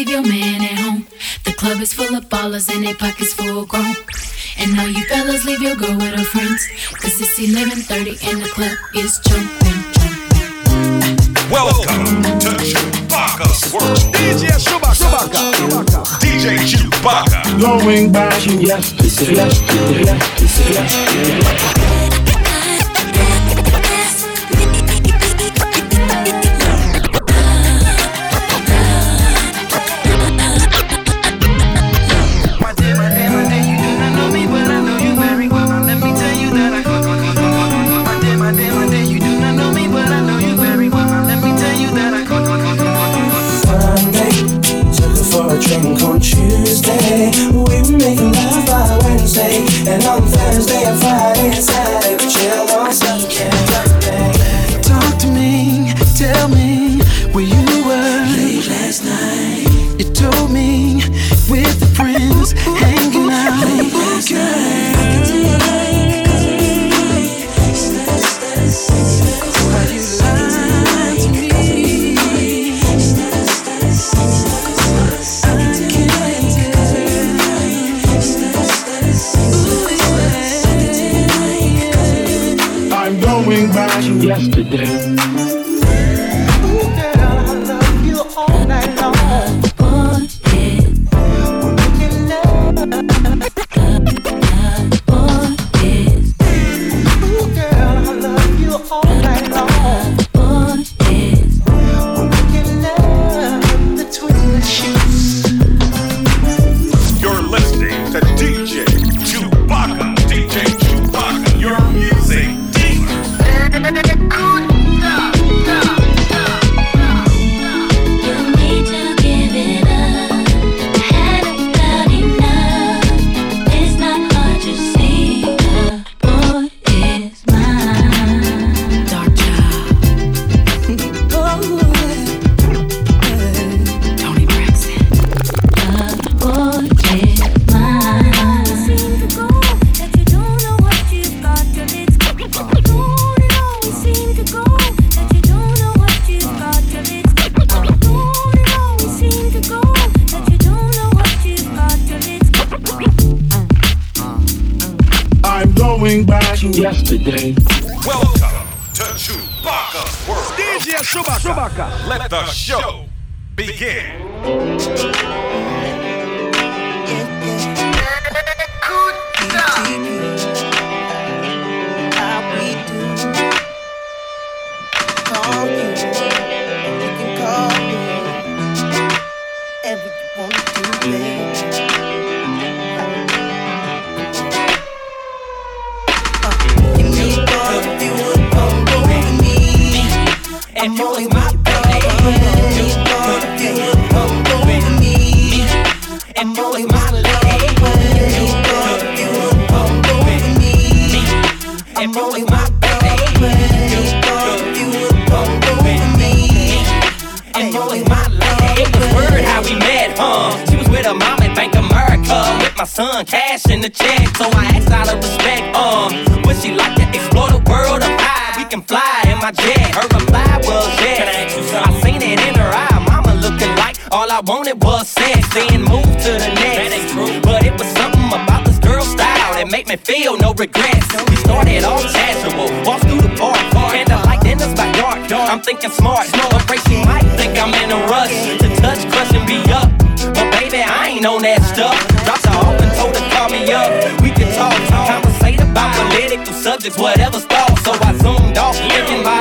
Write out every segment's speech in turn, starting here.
leave your man at home. The club is full of ballers and their pockets full grown. And all you fellas leave your girl with her friends. Cause it's 11.30 and the club is jumping, jumping. Welcome to Chewbacca's World. DJ Chewbacca. DJ Chewbacca. Going back yesterday. yesterday, yesterday. yesterday.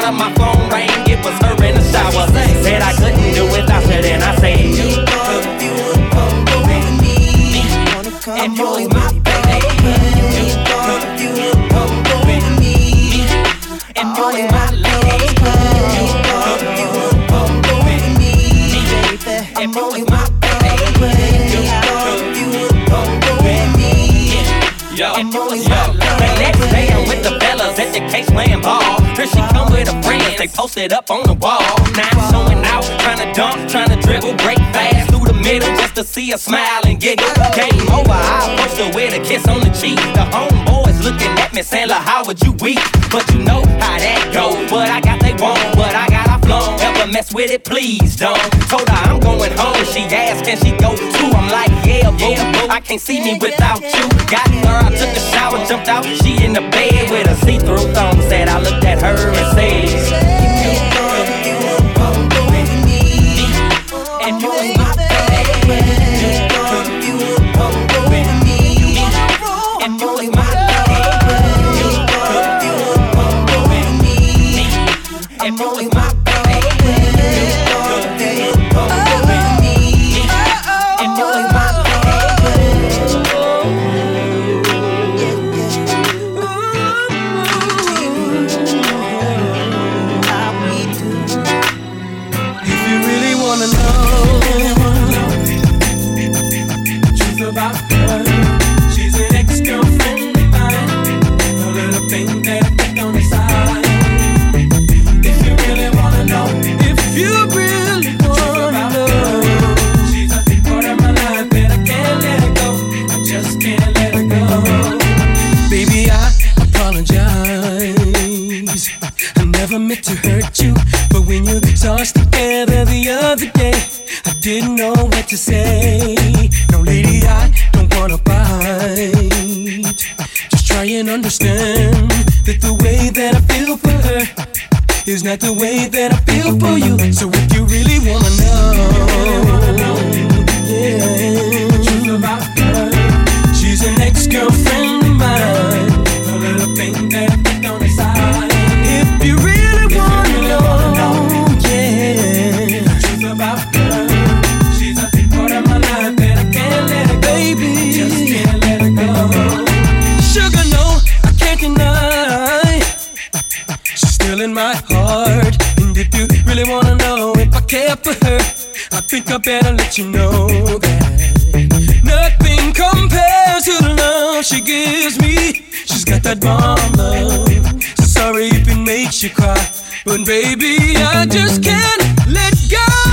Her, my phone posted up on the wall. Now I'm showing out, trying to dunk, trying to dribble, break fast through the middle just to see her smile and giggle. Game over, I approached her with a kiss on the cheek. The homeboys looking at me saying, how would you weep? But you know how that go. What I got, they want. What I got, I flown. Ever mess with it, please don't. Told her I'm going home. She asked, can she go too? I'm like, yeah, boo. I can't see me without you. Got her, I took a shower, jumped out. She in the bed with a see-through thong. Said I looked at her and said. Not know what to say. No, lady, I don't wanna fight. Just try and understand that the way that I feel for her is not the way that I feel for you. So if you really wanna know, yeah, she's an ex-girlfriend I for her, I think I better let you know that nothing compares to the love she gives me. She's got that bomb love. So sorry if it makes you cry, but baby, I just can't let go.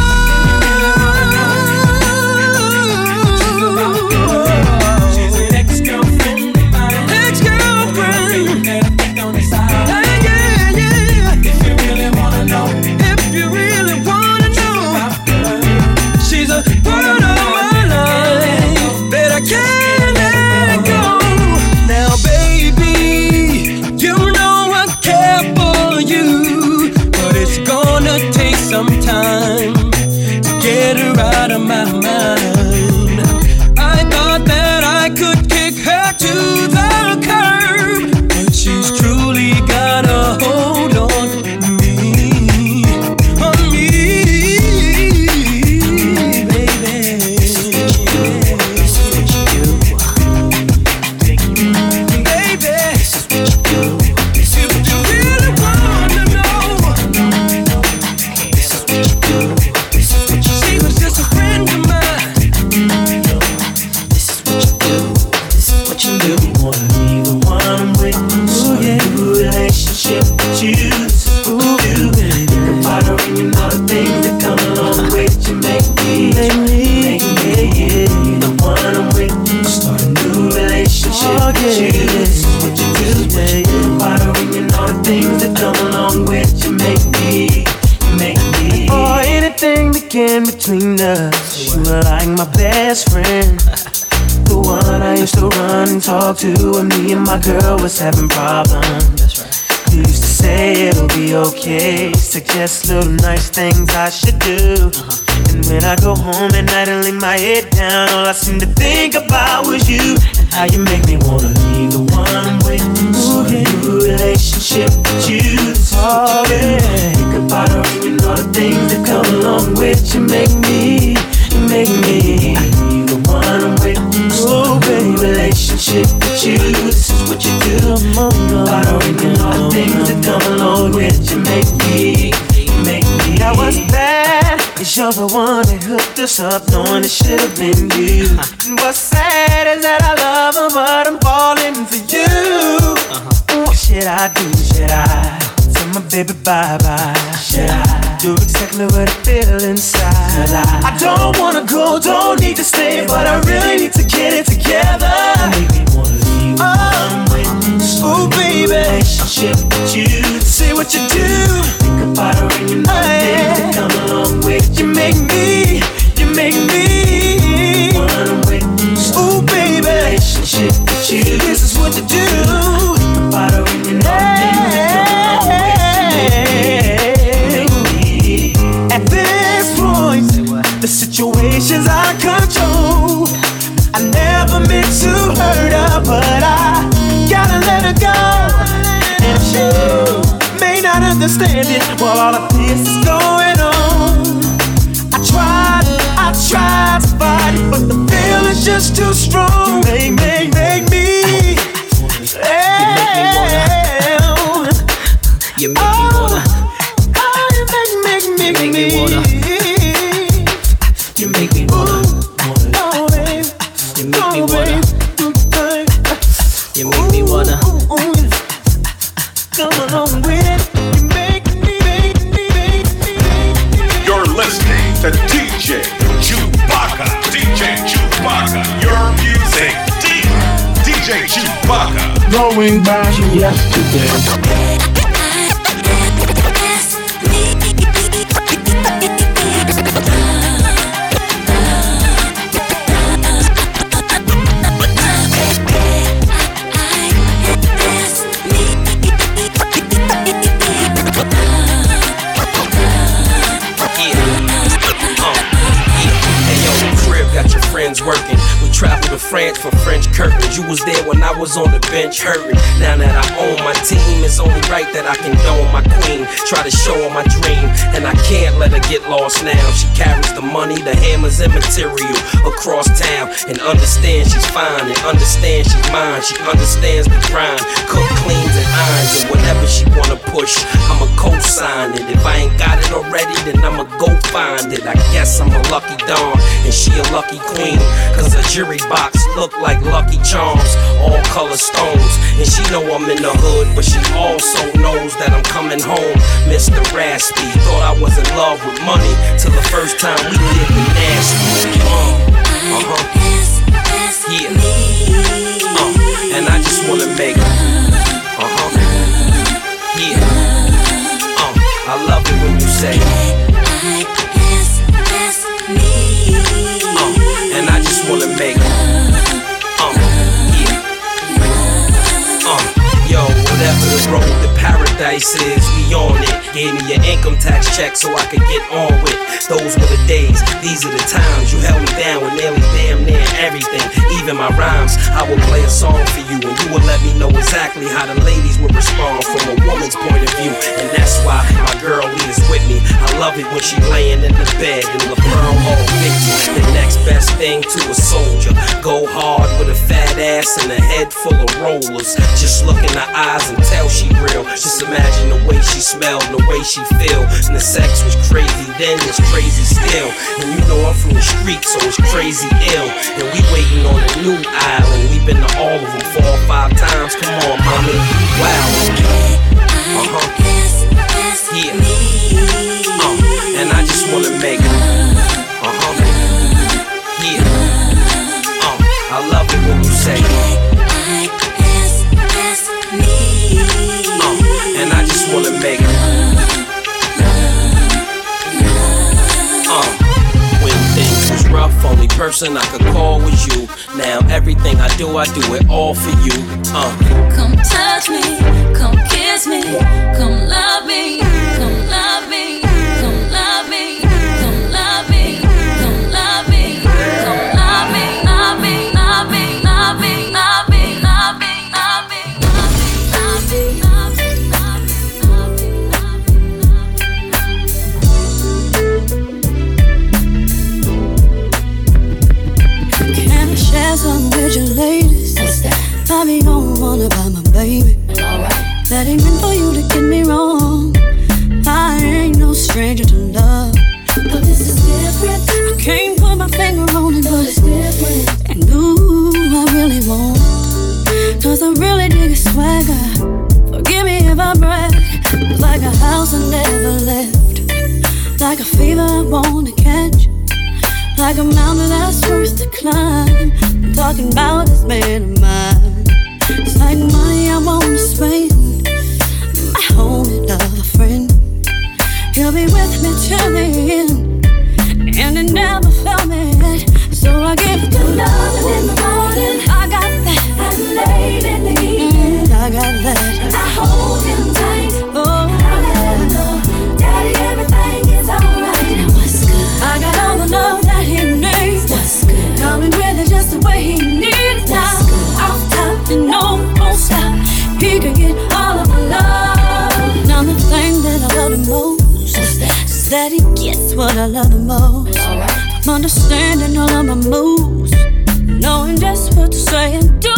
Talk my girl was having problems. That's right. You used to say it'll be okay. Suggest little nice things I should do. Uh-huh. And when I go home at night and lay my head down, all I seem to think about was you and how you make me wanna be the one I'm with. Start a new relationship with you. Oh, yeah. Think about her and all the things that come along with you. Make me, you make me be the one I'm with. Oh, baby, relationship with you. What you do. Borrowing and all the things that come along with you. Make me, make me. Now what's bad is you're the one that hooked us up, knowing it should have been you. And what's sad is that I love her, but I'm falling for you. What should I do? Should I tell my baby bye bye? Should I do exactly what I feel inside? I, I don't wanna go, don't need to stay, but I really need to get it together. Make me wanna. Oh, oh baby, relationship with you. Say what you do. Think about her and you know things that come along with. You make me, you make me. Understand it while all of this is going on. I tried, I tried to fight it, but the feeling's just too strong. Was there when I was on the bench hurting. Her my dream, and I can't let her get lost now. She carries the money, the hammers, and material across town. And understand she's fine, and understand she's mine. She understands the grind, cook, cleans, and irons. And whatever she wanna push, I'ma co-sign it. If I ain't got it already, then I'ma go find it. I guess I'm a lucky dog, and she a lucky queen. Cause a jury box look like lucky charms, all color stones. And she know I'm in the hood, but she also knows that I'm coming home. Mr. Raspy, thought I was in love with money till the first time we did the nasty. Uh, uh-huh. Yeah. Uh, and I just wanna make uh-huh. Yeah. Uh, I love it when you say uh, and I just wanna make uh, yeah. Uh, yo, whatever the road to paradise is, we on it. Gave me your income tax check so I could get on with. Those were the days, these are the times. You held me down with nearly damn near everything, even my rhymes. I will play a song for you, and you will let me know exactly how the ladies would respond from a woman's point of view. And that's why my girl is with me. I love it when she laying in the bed in the pearl hall victory. The next best thing to a soldier. Go hard with a fat ass and a head full of rollers. Just look in her eyes and tell she real. Just imagine the way she smelled the way she feel. And the sex was crazy then, it's crazy still. And you know I'm from the street, so it's crazy ill. And we waiting on a new island. We've been to all of them four or five times. Come on, mommy. Wow. Uh-huh. Yeah. Uh, and I just wanna make uh-huh. Yeah. Uh, I love it when you say uh, and I just wanna make uh, rough, only person I could call was you. Now everything I do, I do it all for you. Uh, Come touch me, come kiss me, come love me, come wanna catch. Like a mountain that's worth to climb. I'm talking about this man of mine. It's like money I wanna spend. My homie, love, a friend. He'll be with me till the end. And it never felt me. So I give to love that he gets what I love the most. Right. I'm understanding all of my moves, knowing just what to say and do.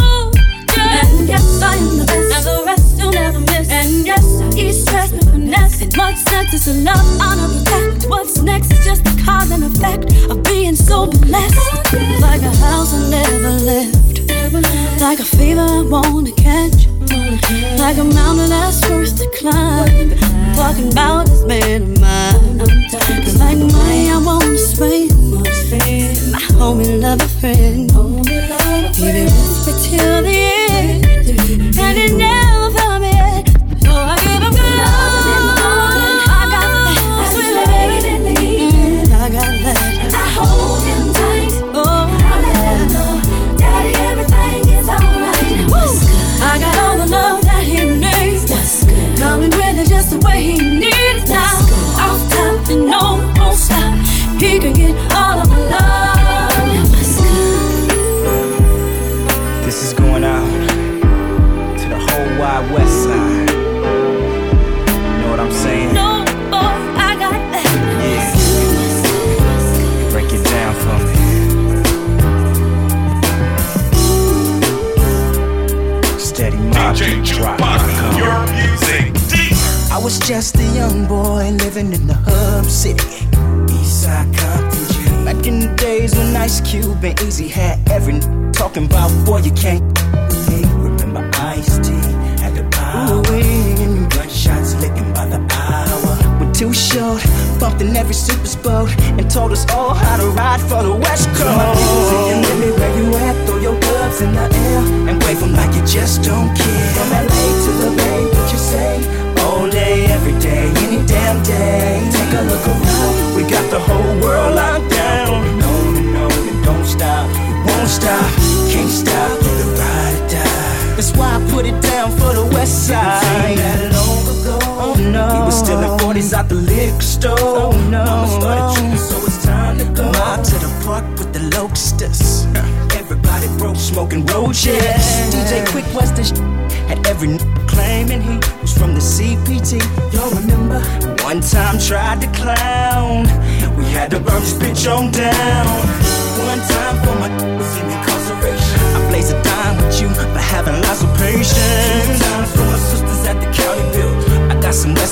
And yes, I am the best. Now the rest you'll never miss. And yes, I eat stress with finesse. And what's next is love, honor, protect. What's next is just the cause and effect of being so blessed. Like a house I never left. Like a fever I wanna catch like a mountain that's worth to climb. I'm talking about this man of mine. Like money, I wanna spend. My homie, love a friend. Give it me till the end. And it never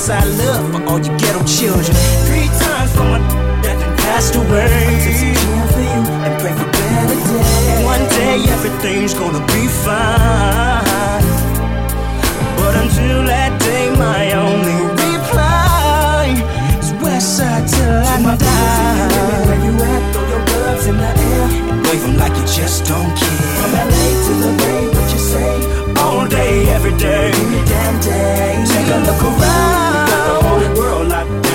Southside love for all you ghetto children. Three times for my that passed away. I take some care for you and pray for better days. One day everything's gonna be fine. every day. Every damn day. Take a look around. Got the whole world locked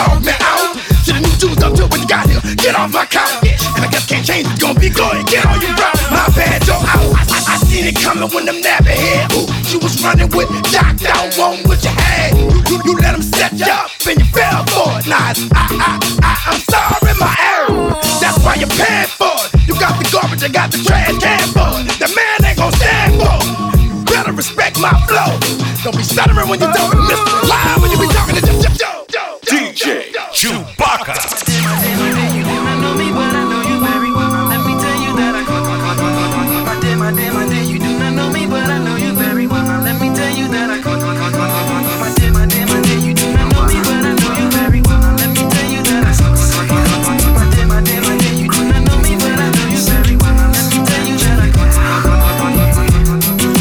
dog me out. To the new Jews up to when you got here. Get off my couch. And I guess can't change gonna be glory. Get on your route. My bad, yo, out. I, I, I seen it coming when them nappy head. Ooh, she was running with Doc out, one with your head. You, you, you let them set you up and you fell for it. Nah, I, I, I, I'm sorry, my error. That's why you're paying for it. You got the garbage, I got the trash can for it. The man ain't gon' stand for it. You better respect my flow. Don't be stuttering when you're talking, Mr. Lie when you be talking to DJ Chewbacca. Oh, my dear, my.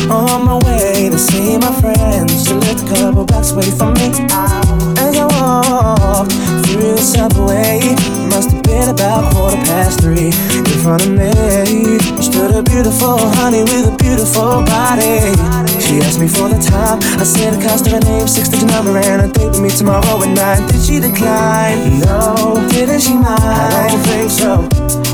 On way to see my friends, she lived a couple blocks away from me. I the subway, must have been about quarter past three. In front of me stood a beautiful honey with a beautiful body. She asked me for the time. I said it cost her a name, six digit number, and a date with me tomorrow at nine. Did she decline? No. Didn't she mind? I don't think so.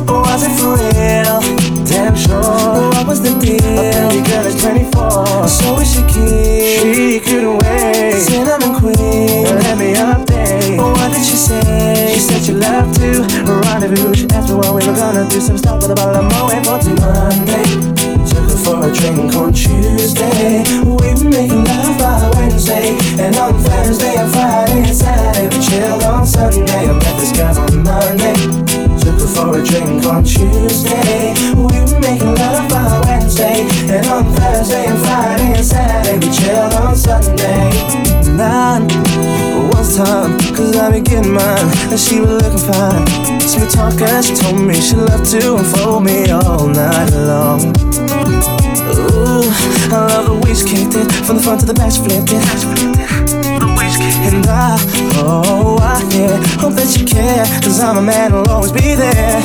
Was it for real? Damn sure. What was the deal? A pretty girl is 24. So is she keen? She couldn't wait. Cinnamon queen. Let me update. What did she say? She said she loved to rendezvous. She asked me what we were gonna do. Some stuff with a bottle of Moet for till Monday. Took her for a drink on Tuesday. We were making love by Wednesday. And on Thursday and Friday and Saturday we chilled on Sunday. I met this girl on Monday. Took for a drink on Tuesday. We were making love by Wednesday. And on Thursday and Friday and Saturday we chilled on Sunday. Nine was time, cause I be getting mine. And she was looking fine. Sweet talker, she told me she loved to unfold me all night long. Ooh, I love the way she kicked it From the front to the back, she flipped it And I, oh, I, yeah Hope that you care Cause I'm a man who'll always be there.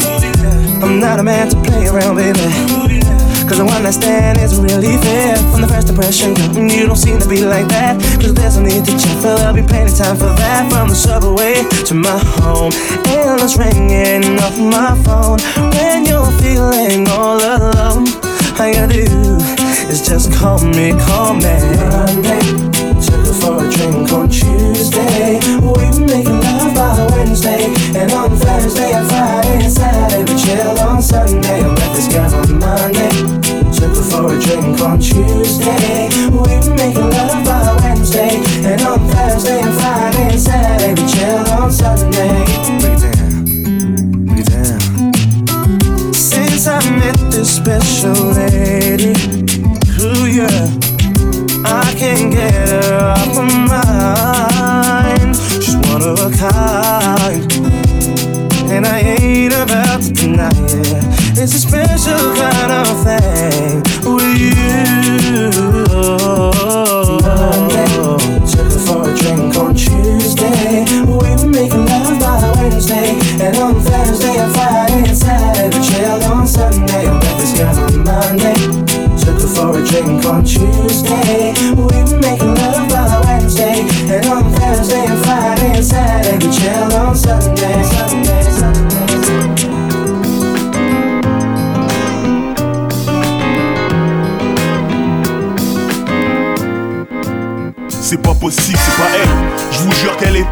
I'm not a man to play around, baby Cause the one I stand isn't really fair. From the first impression, girl, mm, you don't seem to be like that Cause there's no need to check, but there'll be plenty time for that From the subway to my home. Endless ringing off my phone. When you're feeling all alone all you do is just call me, call me. Monday, drink on Tuesday. We making love by Wednesday, and on Thursday and Friday and Saturday we chill on Sunday. I met this girl on Monday, took her for a drink on Tuesday. We making love by Wednesday, and on Thursday and Friday and Saturday we chill on Sunday. Break it down, break it down. Since I met this special lady Is this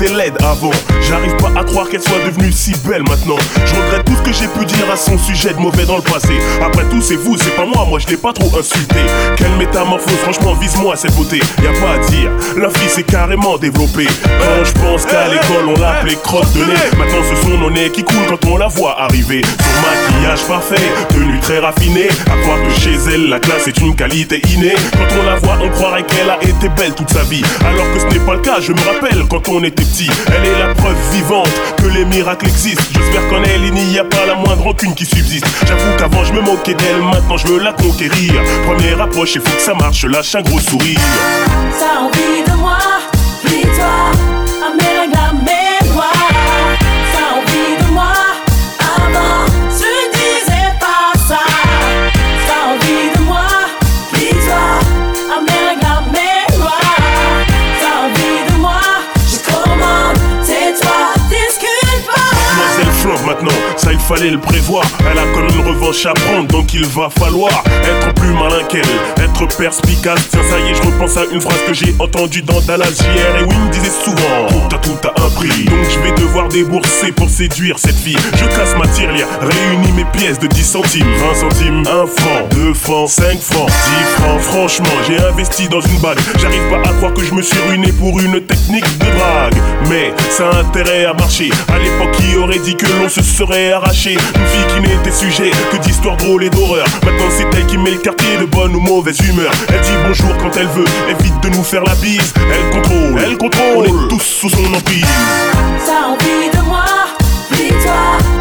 avant. J'arrive pas à croire qu'elle soit devenue si belle maintenant. Je regrette tout ce que j'ai pu dire à son sujet de mauvais dans le passé. Après tout, c'est vous, c'est pas moi, moi je l'ai pas trop insulté. Quelle métamorphose, franchement, vise-moi cette beauté. Y a pas à dire, la fille s'est carrément développée. Quand je pense qu'à l'école on l'appelait crotte de nez. Maintenant ce sont nos nez qui coulent quand on la voit arriver. Son maquillage parfait, tenue très raffinée. À croire que chez elle, la classe est une qualité innée. Quand on la voit, on croirait qu'elle a été belle toute sa vie. Alors que ce n'est pas le cas, je me rappelle quand on était petit. Elle est la preuve vivante que les miracles existent. J'espère qu'en elle, il n'y a pas la moindre rancune qui subsiste. J'avoue qu'avant je me moquais d'elle, maintenant je veux la conquérir. Première approche, il faut que ça marche, lâche un gros sourire. T'as envie de moi, plie-toi, fallait le prévoir. Elle a comme une revanche à prendre, donc il va falloir être plus malin qu'elle, être perspicace. Tiens, ça y est, je repense à une phrase que j'ai entendue dans Dallas hier. Et Wing disait souvent Tout à tout à un prix. Donc je vais devoir débourser pour séduire cette fille. Je casse ma tirelire, réunis mes pièces de 10 centimes, 20 centimes, 1 franc, 2 francs, 5 francs, 10 francs. Franchement, j'ai investi dans une bague. J'arrive pas à croire que je me suis ruiné pour une technique de drague. Mais ça a intérêt à marcher. À l'époque, qui aurait dit que l'on se serait arraché Une fille qui n'était sujet que d'histoires drôles et d'horreur. Maintenant, c'est elle qui met le quartier de bonne ou mauvaise humeur. Elle dit bonjour quand elle veut, évite de nous faire la bise. Elle contrôle, elle contrôle. On est tous sous son emprise. T'as envie de moi, plie-toi,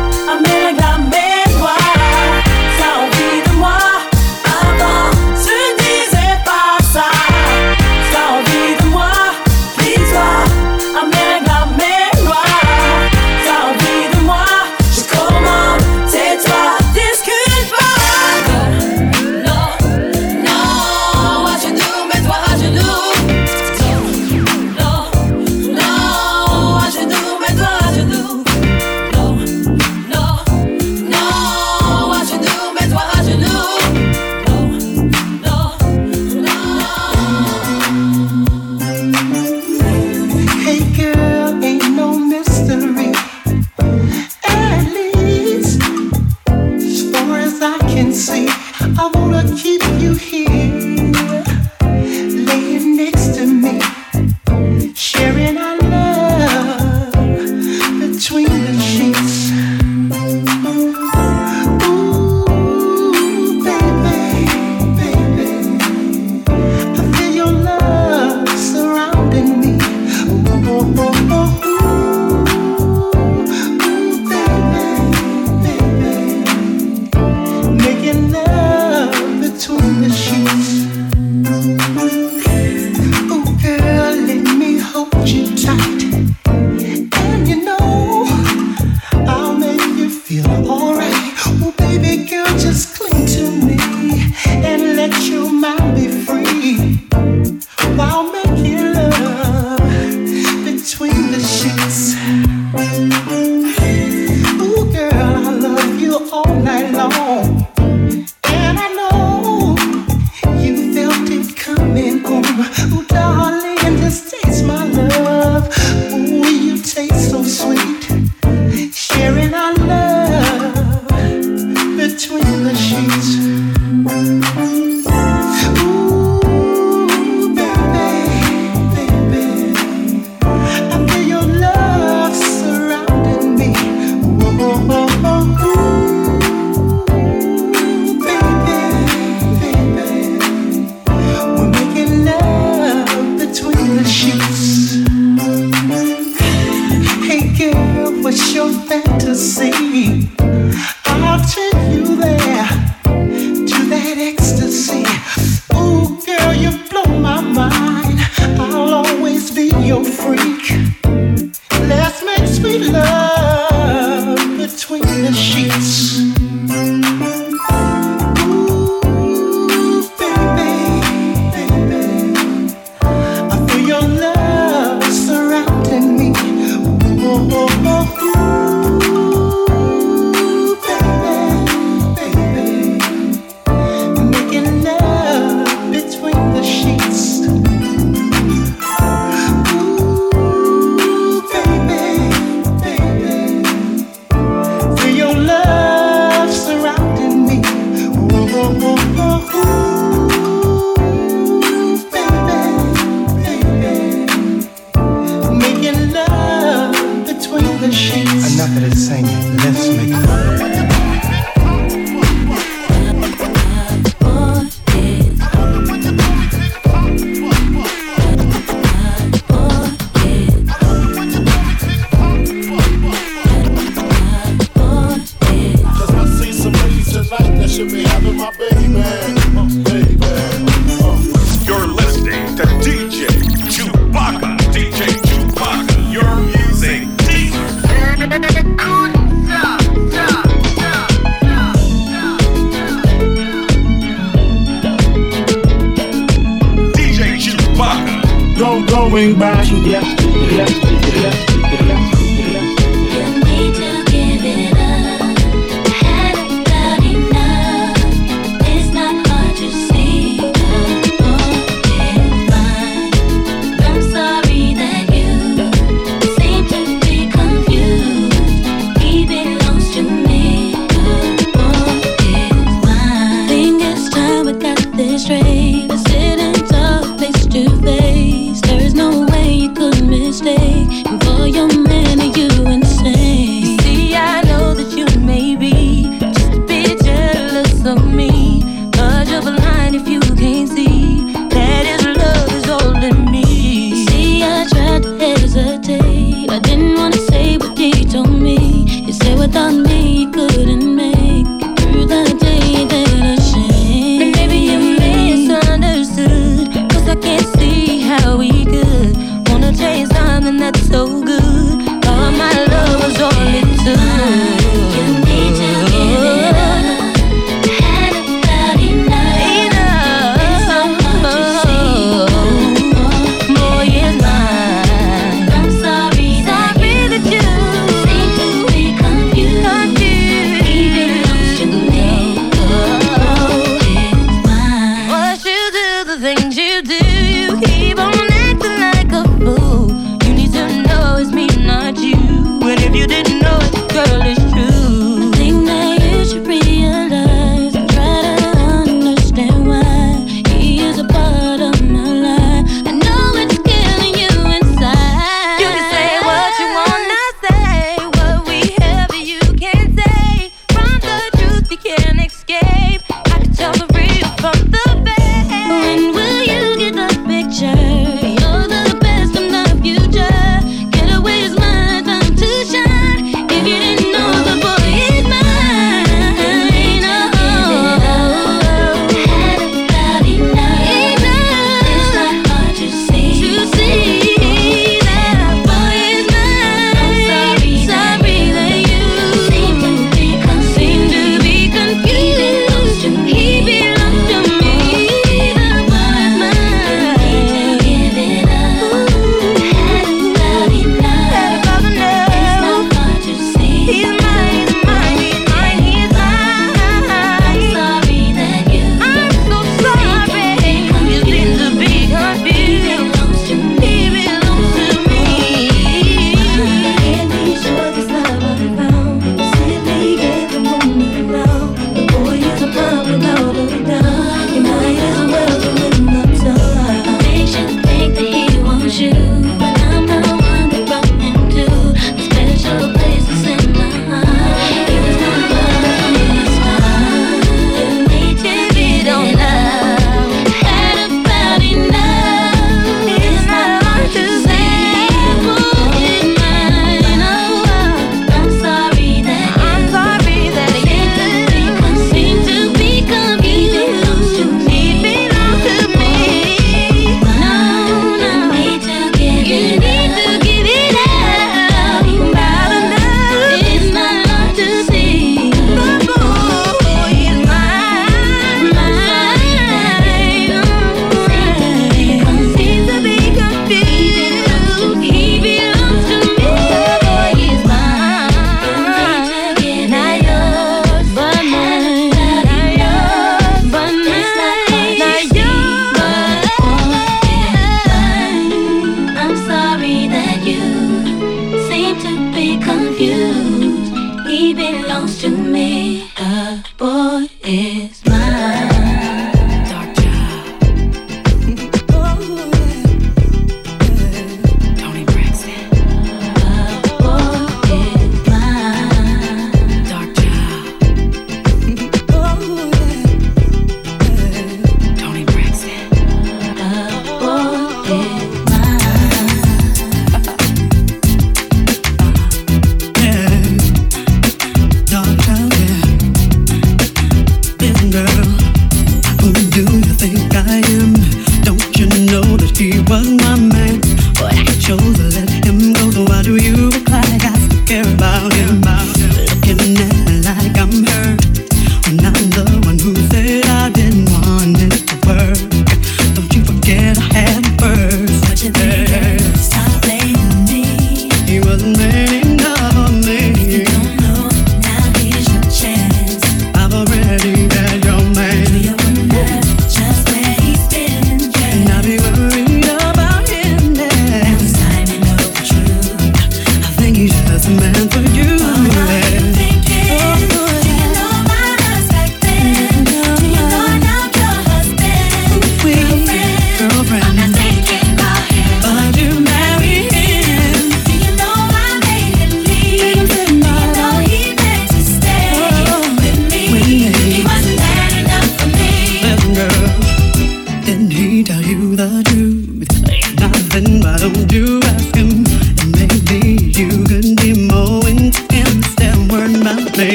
Girl, what's your fantasy? I'll take you there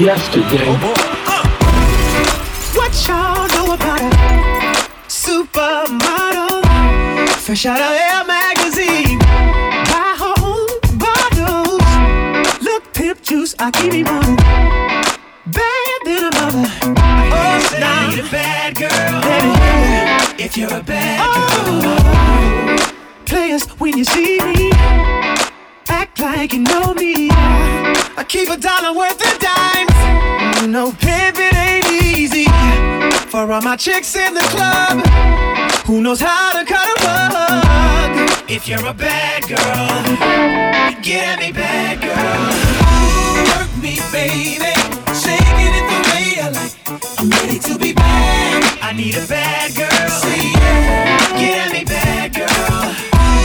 yesterday. Oh, what All my chicks in the club, who knows how to cut a rug? If you're a bad girl, get at me, bad girl. Work me, baby. Shaking it the way I like. I'm ready to be bad. I need a bad girl. See, yeah. Get at me, bad girl.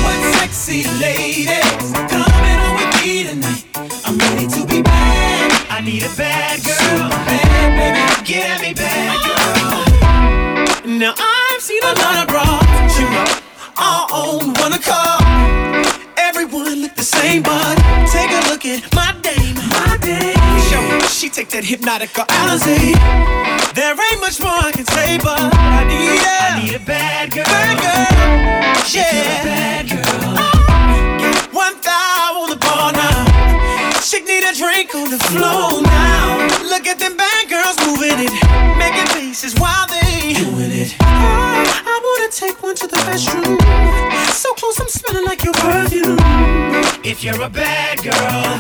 What sexy ladies coming on with me tonight? I'm ready to be bad. I need a bad girl. Bad, baby. Get at me, bad. Now I've seen a lot of bras, you know, all on one accord. Everyone look the same, but take a look at my dame, my dame. Yo, she take that hypnotic Alizé. There ain't much more I can say, but I need a, I need a bad girl, bad girl, yeah, bad girl. One thou on the bar now. Chick need a drink on the floor now. Look at them bad girls moving it, making faces while it. I, I wanna take one to the restroom. So close, I'm smelling like your perfume. If you're a bad girl,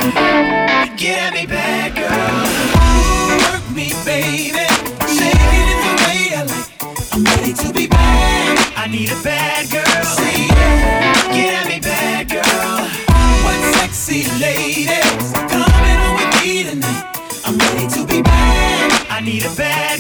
get at me, bad girl. Work me, baby. Shaking it the way I like. I'm ready to be bad. I need a bad girl. See, yeah. get at me, bad girl. What sexy ladies coming on with me tonight? I'm ready to be bad. I need a bad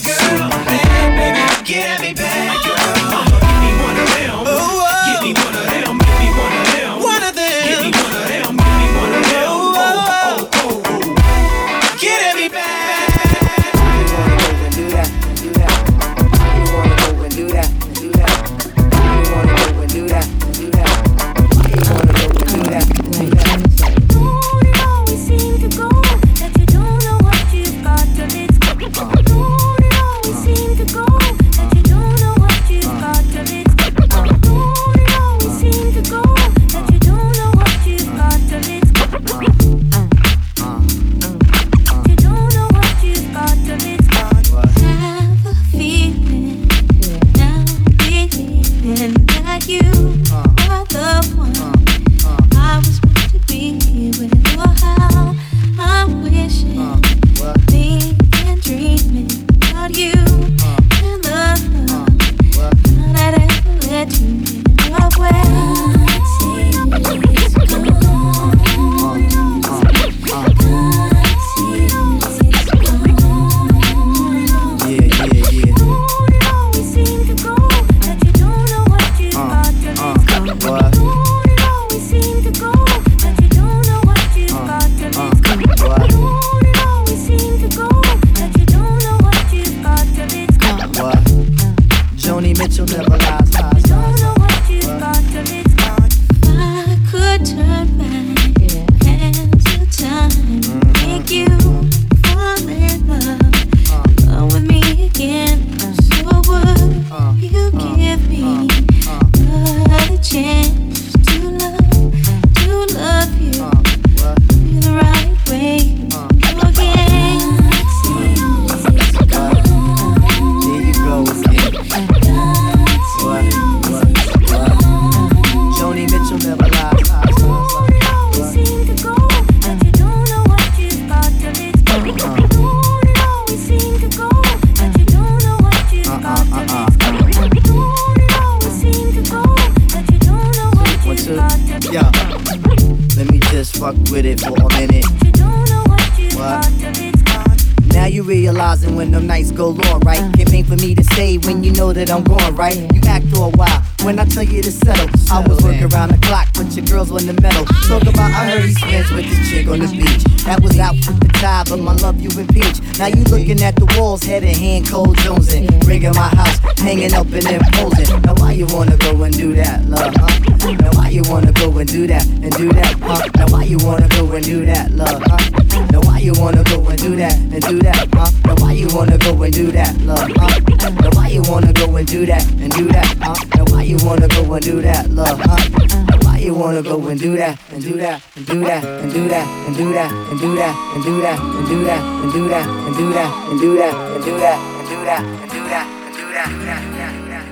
that and do that and do that and do that and do that and do that and do that and do that and do that and do that.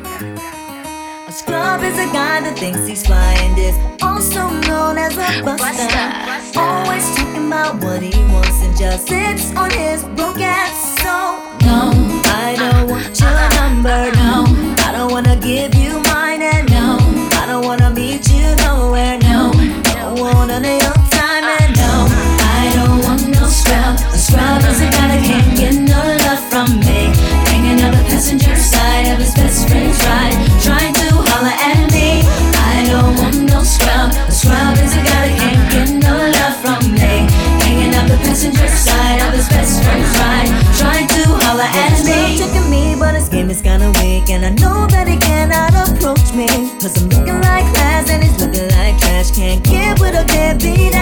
A scrub is a guy that thinks he's flying is also known as a buster. Always talking about what he wants and just sits on his broke ass kinda weak And I know that he cannot approach me. Cause I'm looking like class and he's looking like trash. Can't get with a deadbeat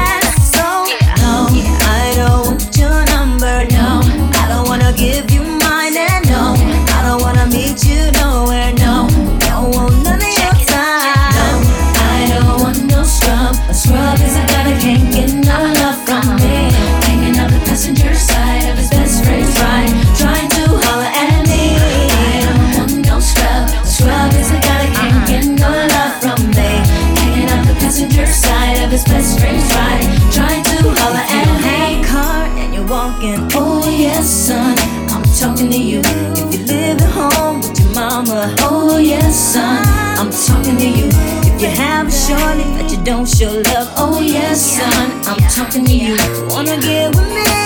your love. Oh yes, son, I'm talking to you. Wanna get with me?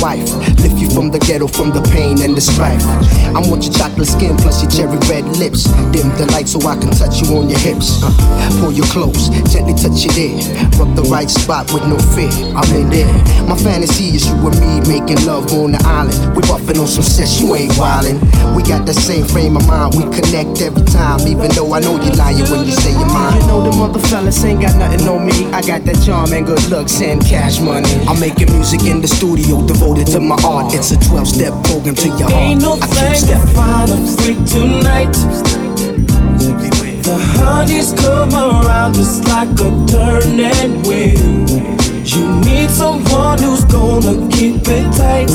Wife. Lift you from the ghetto, from the pain and the strife. I want your chocolate skin plus your cherry red lips. Dim the light so I can touch you on your hips. Uh, pull you close, gently touch you there. Rub the right spot with no fear. I'm in there. My fantasy is you and me making love on the island. We buffing on some sex, you ain't wildin'. We got the same frame of mind. We connect every time, even though I know you lying when you say you're mine. You know the mother fellas ain't got nothing on me. I got that charm and good looks and cash money. I'm making music in the studio devoted to my art. It's a 12 step program to your heart. Ain't no I keep thing to stepping. find a freak tonight. The honeys come around just like a turning wheel. You need someone who's gonna keep it tight.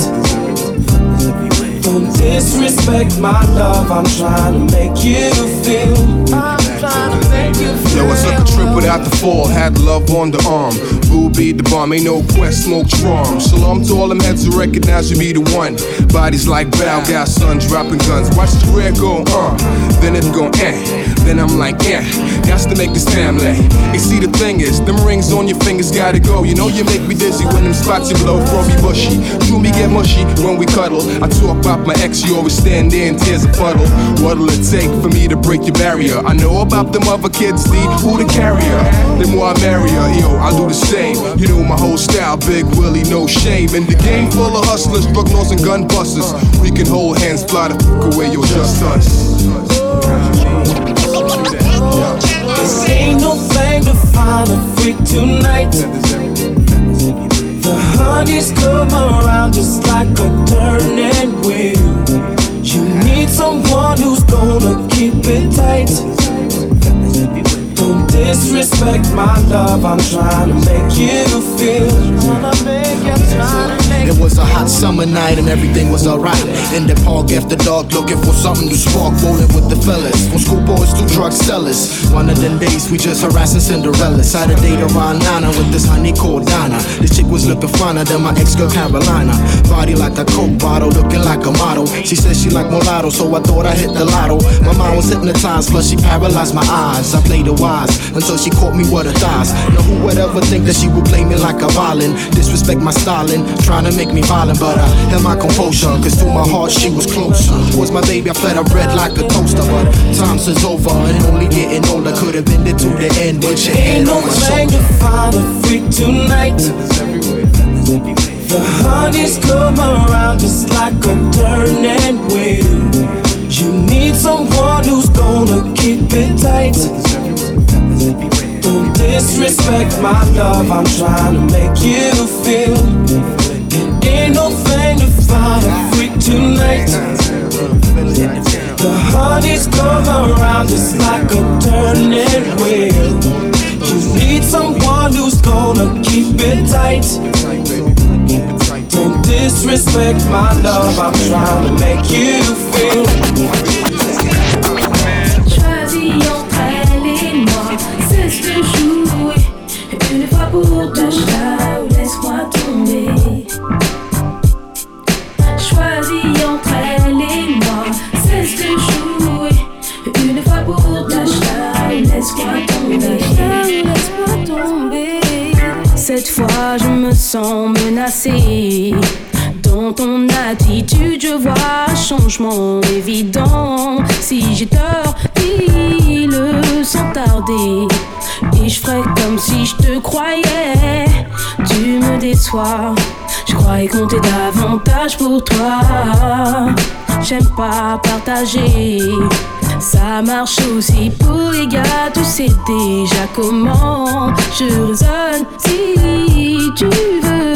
Don't disrespect my love, I'm trying to make you feel. I'm trying to make you feel. Yo, I took a trip without the fall, had love on the arm. Ruby the bomb, ain't no quest, smoke charm. Shalom to all them heads who recognize you be the one. Bodies like Bow, got sons dropping guns. Watch the red go, uh, then it go, eh. Then I'm like, yeah, got to make this family. You see, the thing is, them rings on your fingers gotta go. You know, you make me dizzy when them spots you blow, me bushy. You me get mushy when we cuddle. I talk about my ex, you always stand there and tears a puddle. What'll it take for me to break your barrier? I know about them other kids, D, who the carrier. The more I marry her, yo, I do the same. You know my whole style, Big Willie, no shame. In the game full of hustlers, drug lords, and gun busters. We can hold hands, fly the fuck away, yo, just us. Ain't no thing to find a freak tonight. The honeys come around just like a turning wheel. You need someone who's gonna keep it tight. Don't disrespect my love, I'm trying to make you feel. To It was a hot summer night and everything was alright. In the park after dark, looking for something to spark, rolling with the fellas. From schoolboys to drug sellers. One of them days we just harassing Cinderella. A date around Nana with this honey called Donna. This chick was looking finer than my ex girl Carolina. Body like a coke bottle, looking like a model. She said she like mulatto, so I thought I hit the lotto. My mind was hypnotized, plus she paralyzed my eyes. I played it wise until she caught me with her thighs. Now who would ever think that she would play me like a violin? Disrespect my styling, trying to make me violent, but uh, I held my composure. Cause to my heart she was closer. Was my baby, I fed her bread like a toaster, but times is over and only getting older. Could have been it to the end, but you Ain't no on my thing shoulder. to find a freak tonight. The honey's come around just like a turning wheel. You need someone who's gonna keep it tight. Don't disrespect my love, I'm trying to make you feel. Ain't no thing to find a freak tonight. The honey's come around just like a turning wheel. You need someone who's gonna keep it tight. Don't disrespect my love, I'm trying to make you feel. Sens. Dans ton attitude, je vois changement évident. Si j'ai tort, dis-le sans tarder. Et je ferai comme si je te croyais. Tu me déçois. Je croyais compter davantage pour toi. J'aime pas partager. Ça marche aussi pour les gars, tu sais déjà comment je raisonne. Si tu veux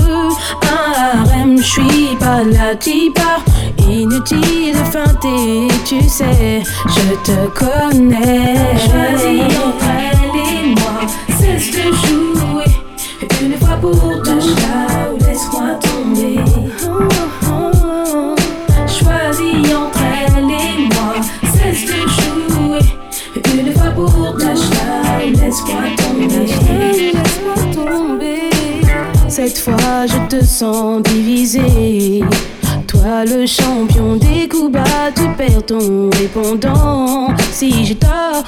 un harem, je suis pas là, t'y pars. Inutile de feinter, tu sais, je te connais. Choisis entre elle et moi, cesse de jouer. Une fois pour ta ou laisse-moi tomber. Cette fois, je te sens divisé. Toi, le champion des coups bas, tu perds ton répondant. Si j'ai tort,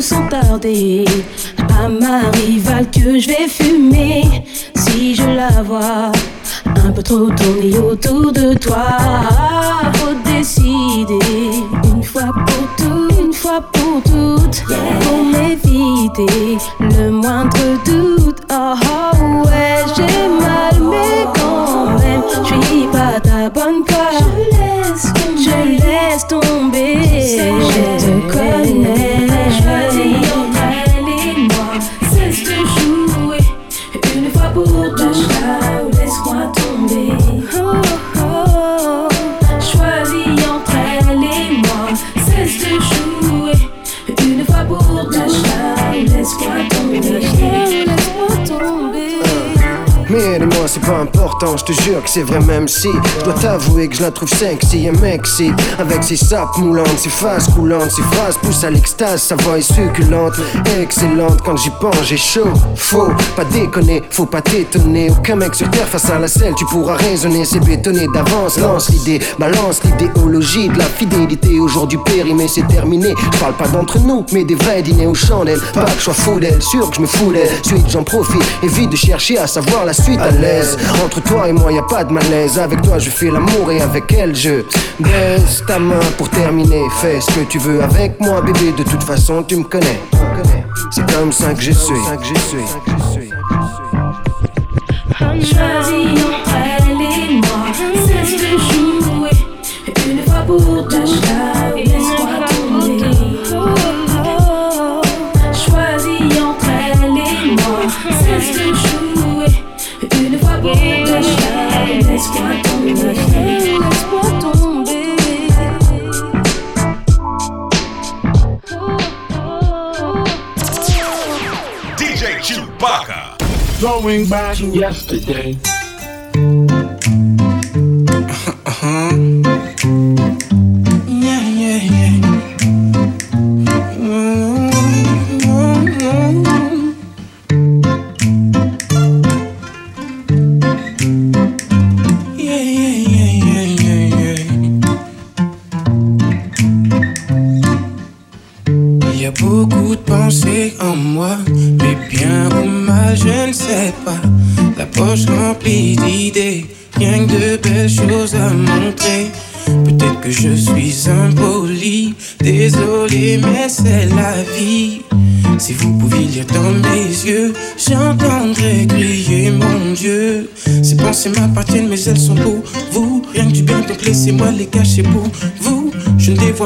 sans tarder. À ma rivale que je vais fumer. Si je la vois un peu trop tourner autour de toi, faut décider une fois pour toutes, une fois pour toutes, pour m'éviter le moindre doute. Je te jure que c'est vrai même si Je dois t'avouer que je la trouve sexy et mexy Avec ses sapes moulantes, ses faces coulantes Ses phrases poussent à l'extase, sa voix est succulente Excellente, quand j'y pense j'ai chaud Faux, pas déconner, faut pas t'étonner. Aucun mec sur terre face à la selle, tu pourras raisonner C'est bétonné d'avance, lance l'idée Balance l'idéologie de la fidélité. Aujourd'hui périmé, c'est terminé. Je parle pas d'entre nous, mais des vrais dîners aux chandelles Pas que je sois fou d'elle, sûr que je me fous d'elle. Suite j'en profite, évite de chercher à savoir la suite à l'aise. Entre toi et moi y a pas de malaise. Avec toi je fais l'amour et avec elle je baisse ta main pour terminer. Fais ce que tu veux avec moi bébé. De toute façon tu me connais. C'est comme ça que je suis. Choisis entre elle et moi, cesse de jouer. Une fois pour ta Going back to yesterday.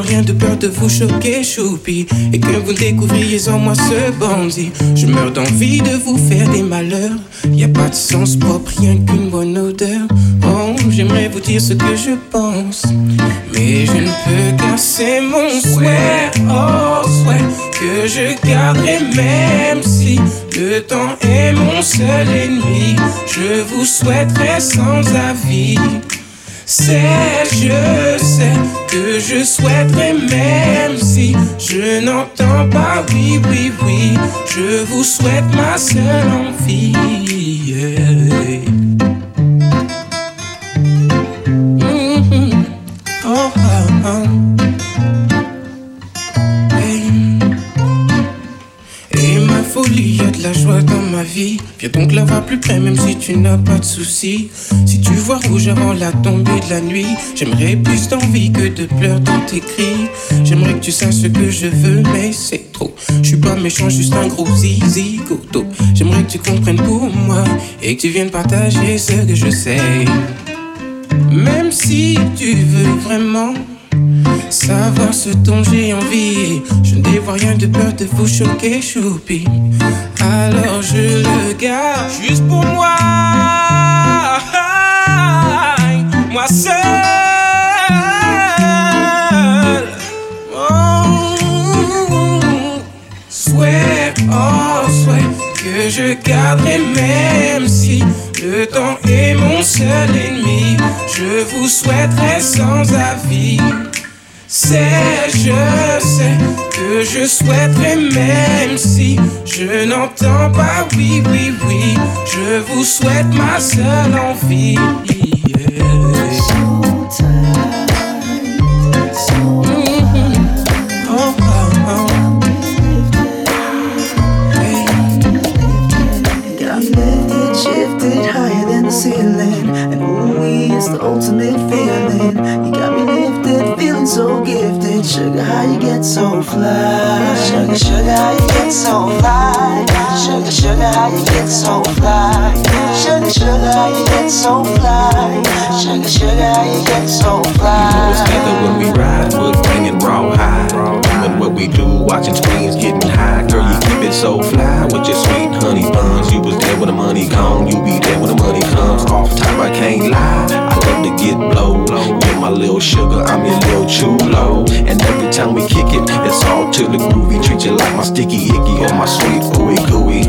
Rien de peur de vous choquer, choupi. Et que vous découvriez en moi ce bandit. Je meurs d'envie de vous faire des malheurs. Y a pas de sens propre, rien qu'une bonne odeur. Oh, j'aimerais vous dire ce que je pense. Mais je ne peux casser mon souhait. Oh, souhait que je garderai même si le temps est mon seul ennemi. Je vous souhaiterais sans avis. C'est, je sais que je souhaiterais même si je n'entends pas oui, oui, oui. Je vous souhaite ma seule envie. Mhm. Oh, oh, oh. La joie dans ma vie. Viens donc la voir plus près, même si tu n'as pas de soucis. Si tu vois rouge avant la tombée de la nuit, j'aimerais plus d'envie que de pleurs dans tes cris. J'aimerais que tu saches ce que je veux, mais c'est trop. Je suis pas méchant, juste un gros zizi goto. J'aimerais que tu comprennes pour moi et que tu viennes partager ce que je sais. Même si tu veux vraiment savoir ce dont j'ai envie, je ne dévoile rien de peur de vous choquer, choupi. Alors je le garde juste pour moi, moi seul. Oh, souhait, oh souhait que je garderai même si le temps est mon seul. Je vous souhaiterais sans avis. C'est, je sais que je souhaiterais même si je n'entends pas oui, oui, oui. Je vous souhaite ma seule envie. Ultimate feeling. You got me lifted, feeling so gifted. Sugar, how you get so fly? Sugar, sugar, how you get so fly? Sugar, sugar, how you get so fly? Sugar, sugar, how you get so fly? Sugar, sugar, how you get so fly? It's together when we ride, wood banging raw high. What we do, watching screens getting high. Girl, you keep it so fly with your sweet honey buns. You was there when the money gone, you be there when the money comes. Off top, I can't lie. I love to get blow. You're my little sugar, I'm your little chulo. And every time we kick it, it's all to the groovy. Treat you like my sticky icky or my sweet ooey gooey.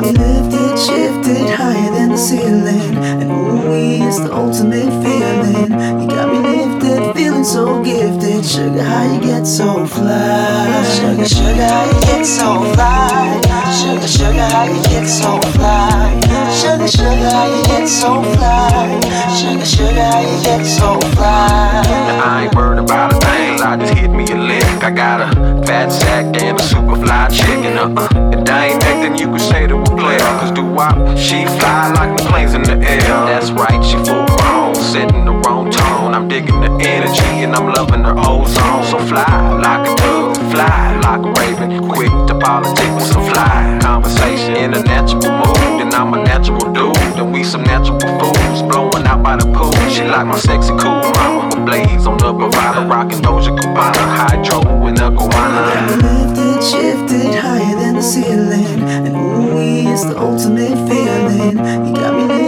Me lifted, shifted higher than the ceiling. And ooh, it's the ultimate feeling. You got me lifted, feeling so gifted. Sugar, how you get so fly? Sugar, sugar, how you get so fly? Sugar, sugar, how you get so fly? Sugar, sugar, how you get so fly? Sugar, sugar, how you get so fly? I ain't worried about a thing, I just hit me a lick. I got a fat sack and a super fly chicken. Uh uh. If I ain't acting, you could say to a player. Cause do wop, she fly like the planes in the air. That's right, she full grown, setting the wrong tone. I'm digging the energy and I'm loving her So fly like a dove, fly like a raven. Quick to politics some fly conversation in a natural mood. And I'm a natural dude, and we some natural fools blowing out by the pool. She like my sexy cool mama. with Blades on the bravado, rocking Dolce Gabbana, hydro in the guana. Lifted, shifted higher than the ceiling. And ooh, it's the ultimate feeling. You got me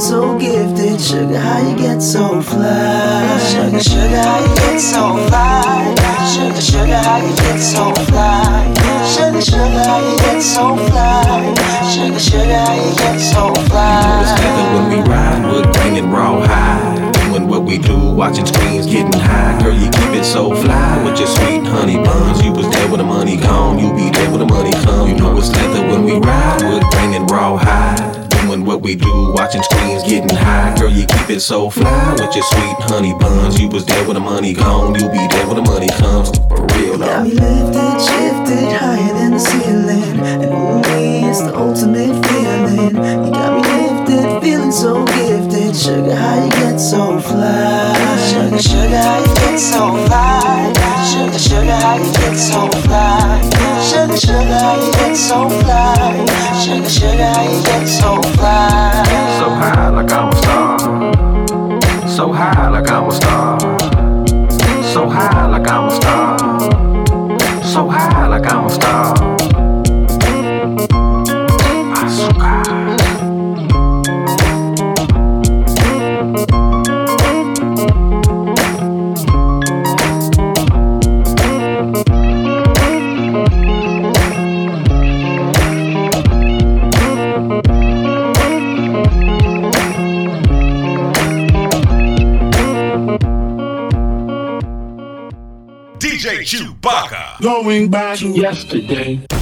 so gifted. Sugar, how you get so fly? Sugar, sugar, how you get so fly? Sugar, sugar, how you get so fly? Sugar, sugar, how you get so fly? Sugar, sugar, how you get so fly? It's together when we ride, wood banging raw high. Doing what we do, watching screens getting high. Girl, you keep it so fly with your sweet honey buns. You was there when the money gone, you be there when the money come. You know it's together when we ride, wood banging raw high doing what we do, watching screens, getting high. Girl, you keep it so fly with your sweet honey buns. You was there when the money gone, you'll be there when the money comes. For real, though. Got me lifted, shifted, higher than the ceiling. And ooh, it's the ultimate feeling. You got me lifted, feeling so gifted. Sugar, how you get so fly? Sugar, sugar, how you get so fly? Sugar, sugar, how you get so fly? Sugar, sugar, how you get so fly? Sugar, sugar, how you get so fly? So high like I'm a star. So high like I'm a star. So high like I'm a star. So high like I'm a star. DJ Chewbacca. Going back to yesterday.